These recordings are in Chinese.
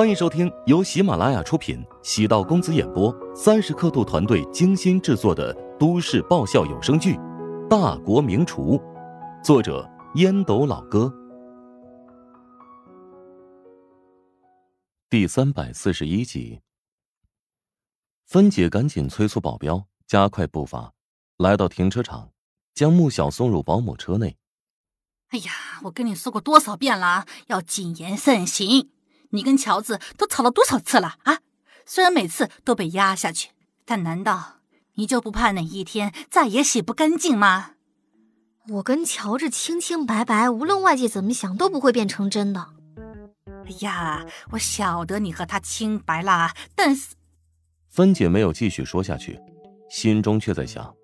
欢迎收听由喜马拉雅出品、喜道公子演播、三十刻度团队精心制作的都市爆笑有声剧《大国名厨》，作者烟斗老哥，第三百四十一集。芬姐赶紧催促保镖加快步伐，来到停车场，将穆小送入保姆车内。哎呀，我跟你说过多少遍了，要谨言慎行。你跟乔治都吵了多少次了啊？虽然每次都被压下去，但难道你就不怕哪一天再也洗不干净吗？我跟乔治清清白白，无论外界怎么想，都不会变成真的。哎呀，我晓得你和他清白啦，但是芬姐没有继续说下去，心中却在想：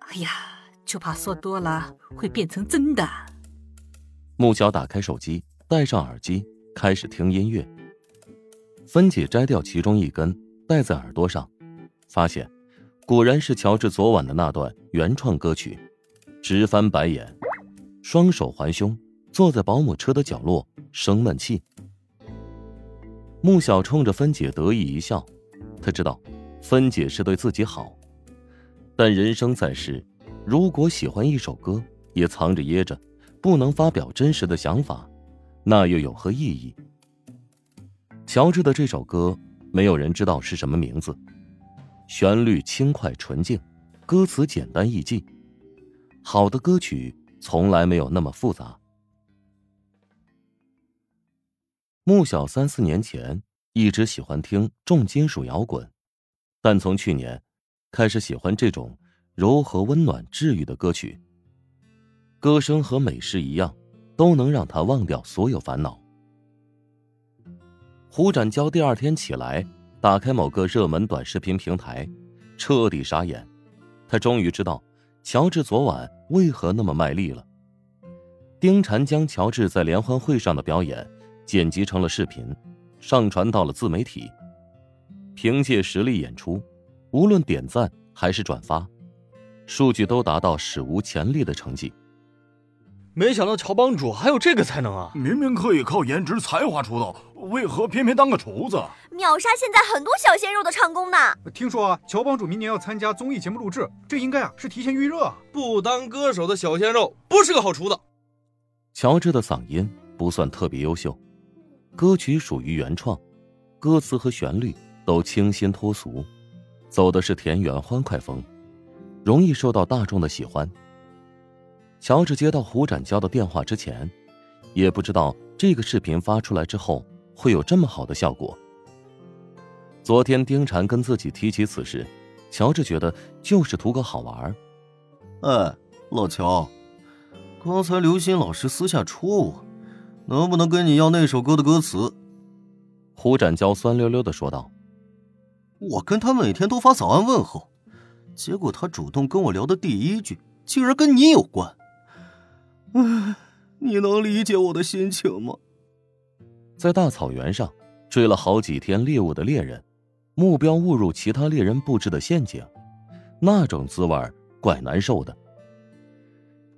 哎呀，就怕说多了会变成真的。穆小打开手机，戴上耳机。开始听音乐，芬姐摘掉其中一根戴在耳朵上，发现果然是乔治昨晚的那段原创歌曲，直翻白眼，双手环胸，坐在保姆车的角落生闷气。穆小冲着芬姐得意一笑，他知道芬姐是对自己好，但人生在世，如果喜欢一首歌也藏着掖着，不能发表真实的想法。那又有何意义？乔治的这首歌，没有人知道是什么名字。旋律轻快纯净，歌词简单易记。好的歌曲从来没有那么复杂。穆小三四年前一直喜欢听重金属摇滚，但从去年开始喜欢这种柔和温暖、治愈的歌曲。歌声和美食一样。都能让他忘掉所有烦恼。胡展娇第二天起来，打开某个热门短视频平台，彻底傻眼。他终于知道乔治昨晚为何那么卖力了。丁婵将乔治在联欢会上的表演剪辑成了视频，上传到了自媒体。凭借实力演出，无论点赞还是转发，数据都达到史无前例的成绩。没想到乔帮主还有这个才能啊！明明可以靠颜值才华出道，为何偏偏当个厨子？秒杀现在很多小鲜肉的唱功呢。听说啊，乔帮主明年要参加综艺节目录制，这应该啊是提前预热啊。不当歌手的小鲜肉不是个好厨子。乔治的嗓音不算特别优秀，歌曲属于原创，歌词和旋律都清新脱俗，走的是田园欢快风，容易受到大众的喜欢。乔治接到胡展娇的电话之前，也不知道这个视频发出来之后会有这么好的效果。昨天丁婵跟自己提起此事，乔治觉得就是图个好玩。哎，老乔，刚才刘鑫老师私下戳我，能不能跟你要那首歌的歌词？胡展娇酸溜溜的说道：“我跟他每天都发早安问候，结果他主动跟我聊的第一句，竟然跟你有关。” 你能理解我的心情吗？在大草原上追了好几天猎物的猎人，目标误入其他猎人布置的陷阱，那种滋味怪难受的。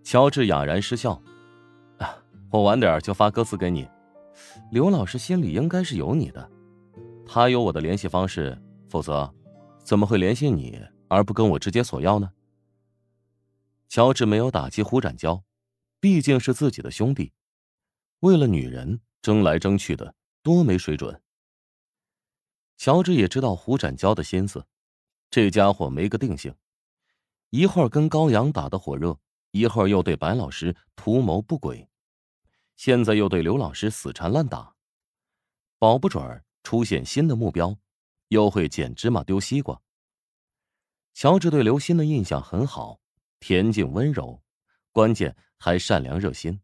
乔治哑然失笑：“啊，我晚点就发歌词给你。刘老师心里应该是有你的，他有我的联系方式，否则怎么会联系你而不跟我直接索要呢？”乔治没有打击胡展娇。毕竟是自己的兄弟，为了女人争来争去的，多没水准。乔治也知道胡展娇的心思，这家伙没个定性，一会儿跟高阳打得火热，一会儿又对白老师图谋不轨，现在又对刘老师死缠烂打，保不准出现新的目标，又会捡芝麻丢西瓜。乔治对刘鑫的印象很好，恬静温柔，关键。还善良热心。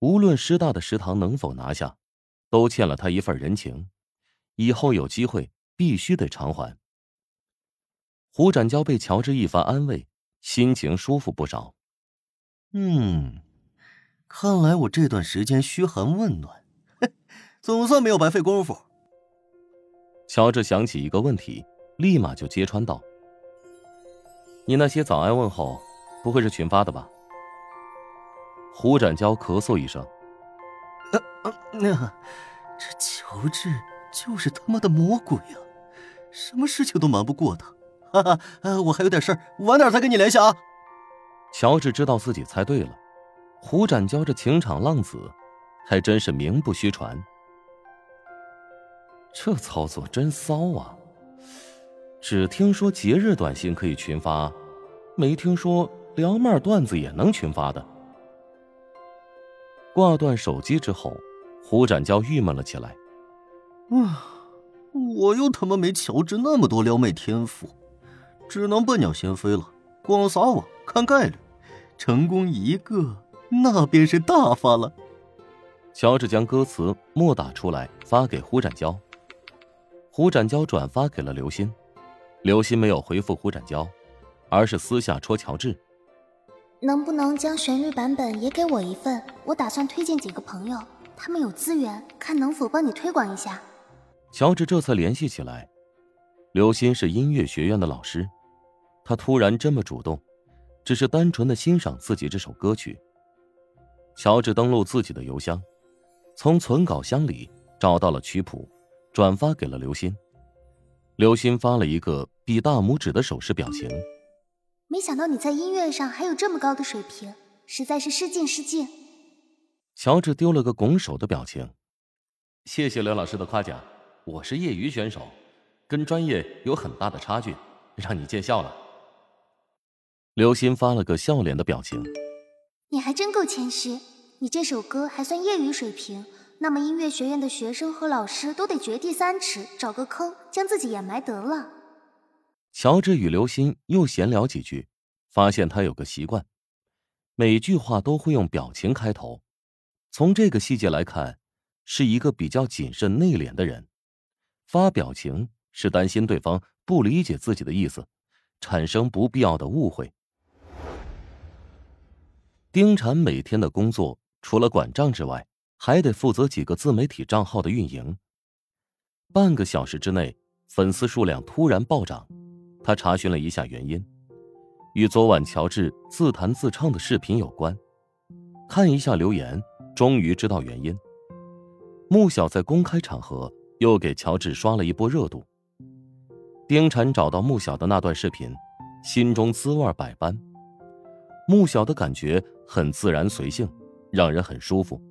无论师大的食堂能否拿下，都欠了他一份人情，以后有机会必须得偿还。胡展娇被乔治一番安慰，心情舒服不少。嗯，看来我这段时间嘘寒问暖，总算没有白费功夫。乔治想起一个问题，立马就揭穿道：“你那些早安问候，不会是群发的吧？”胡展娇咳嗽一声：“那这乔治就是他妈的魔鬼啊！什么事情都瞒不过他。哈哈，呃，我还有点事儿，晚点再跟你联系啊。乔治知道自己猜对了，胡展娇这情场浪子，还真是名不虚传。这操作真骚啊！只听说节日短信可以群发，没听说撩妹段子也能群发的。挂断手机之后，胡展娇郁闷了起来。啊，我又他妈没乔治那么多撩妹天赋，只能笨鸟先飞了，光撒网看概率，成功一个那便是大发了。乔治将歌词默打出来发给胡展娇，胡展娇转发给了刘鑫。刘鑫没有回复胡展娇，而是私下戳乔治：“能不能将旋律版本也给我一份？我打算推荐几个朋友，他们有资源，看能否帮你推广一下。”乔治这才联系起来。刘鑫是音乐学院的老师，他突然这么主动，只是单纯的欣赏自己这首歌曲。乔治登录自己的邮箱，从存稿箱里找到了曲谱，转发给了刘鑫。刘鑫发了一个。比大拇指的手势表情。没想到你在音乐上还有这么高的水平，实在是失敬失敬。乔治丢了个拱手的表情。谢谢刘老师的夸奖，我是业余选手，跟专业有很大的差距，让你见笑了。刘鑫发了个笑脸的表情。你还真够谦虚，你这首歌还算业余水平，那么音乐学院的学生和老师都得掘地三尺，找个坑将自己掩埋得了。乔治与刘鑫又闲聊几句，发现他有个习惯，每句话都会用表情开头。从这个细节来看，是一个比较谨慎内敛的人。发表情是担心对方不理解自己的意思，产生不必要的误会。丁婵每天的工作除了管账之外，还得负责几个自媒体账号的运营。半个小时之内，粉丝数量突然暴涨。他查询了一下原因，与昨晚乔治自弹自唱的视频有关。看一下留言，终于知道原因。穆小在公开场合又给乔治刷了一波热度。丁婵找到穆小的那段视频，心中滋味百般。穆小的感觉很自然随性，让人很舒服。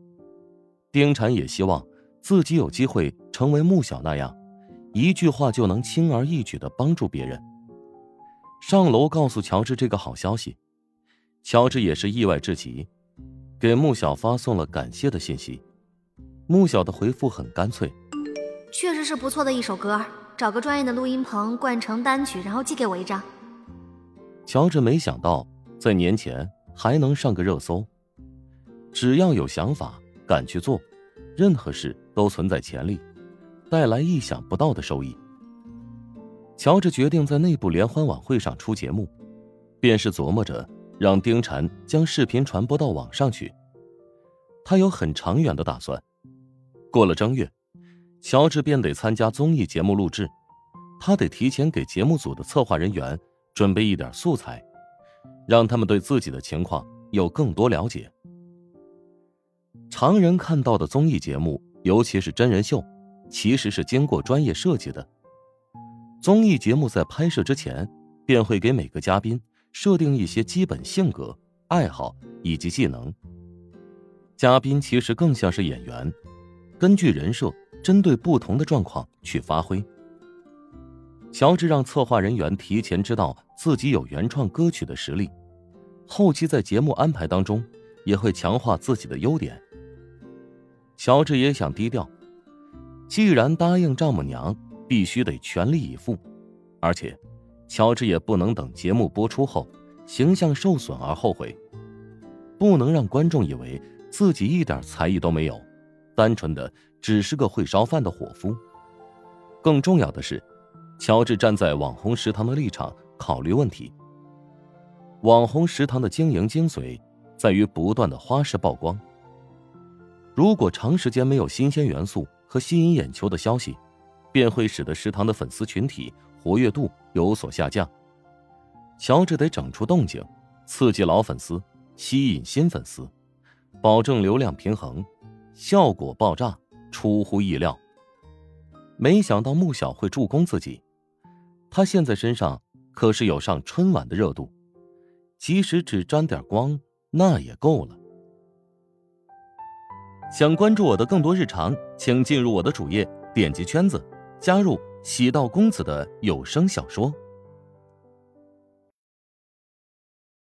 丁婵也希望自己有机会成为穆小那样，一句话就能轻而易举的帮助别人。上楼告诉乔治这个好消息，乔治也是意外至极，给穆小发送了感谢的信息。穆小的回复很干脆，确实是不错的一首歌，找个专业的录音棚灌成单曲，然后寄给我一张。乔治没想到在年前还能上个热搜，只要有想法，敢去做，任何事都存在潜力，带来意想不到的收益。乔治决定在内部联欢晚会上出节目，便是琢磨着让丁婵将视频传播到网上去。他有很长远的打算。过了正月，乔治便得参加综艺节目录制，他得提前给节目组的策划人员准备一点素材，让他们对自己的情况有更多了解。常人看到的综艺节目，尤其是真人秀，其实是经过专业设计的。综艺节目在拍摄之前，便会给每个嘉宾设定一些基本性格、爱好以及技能。嘉宾其实更像是演员，根据人设，针对不同的状况去发挥。乔治让策划人员提前知道自己有原创歌曲的实力，后期在节目安排当中也会强化自己的优点。乔治也想低调，既然答应丈母娘。必须得全力以赴，而且，乔治也不能等节目播出后形象受损而后悔，不能让观众以为自己一点才艺都没有，单纯的只是个会烧饭的伙夫。更重要的是，乔治站在网红食堂的立场考虑问题。网红食堂的经营精髓在于不断的花式曝光，如果长时间没有新鲜元素和吸引眼球的消息。便会使得食堂的粉丝群体活跃度有所下降。乔治得整出动静，刺激老粉丝，吸引新粉丝，保证流量平衡，效果爆炸，出乎意料。没想到穆小会助攻自己，他现在身上可是有上春晚的热度，即使只沾点光，那也够了。想关注我的更多日常，请进入我的主页，点击圈子，加入喜道公子的有声小说。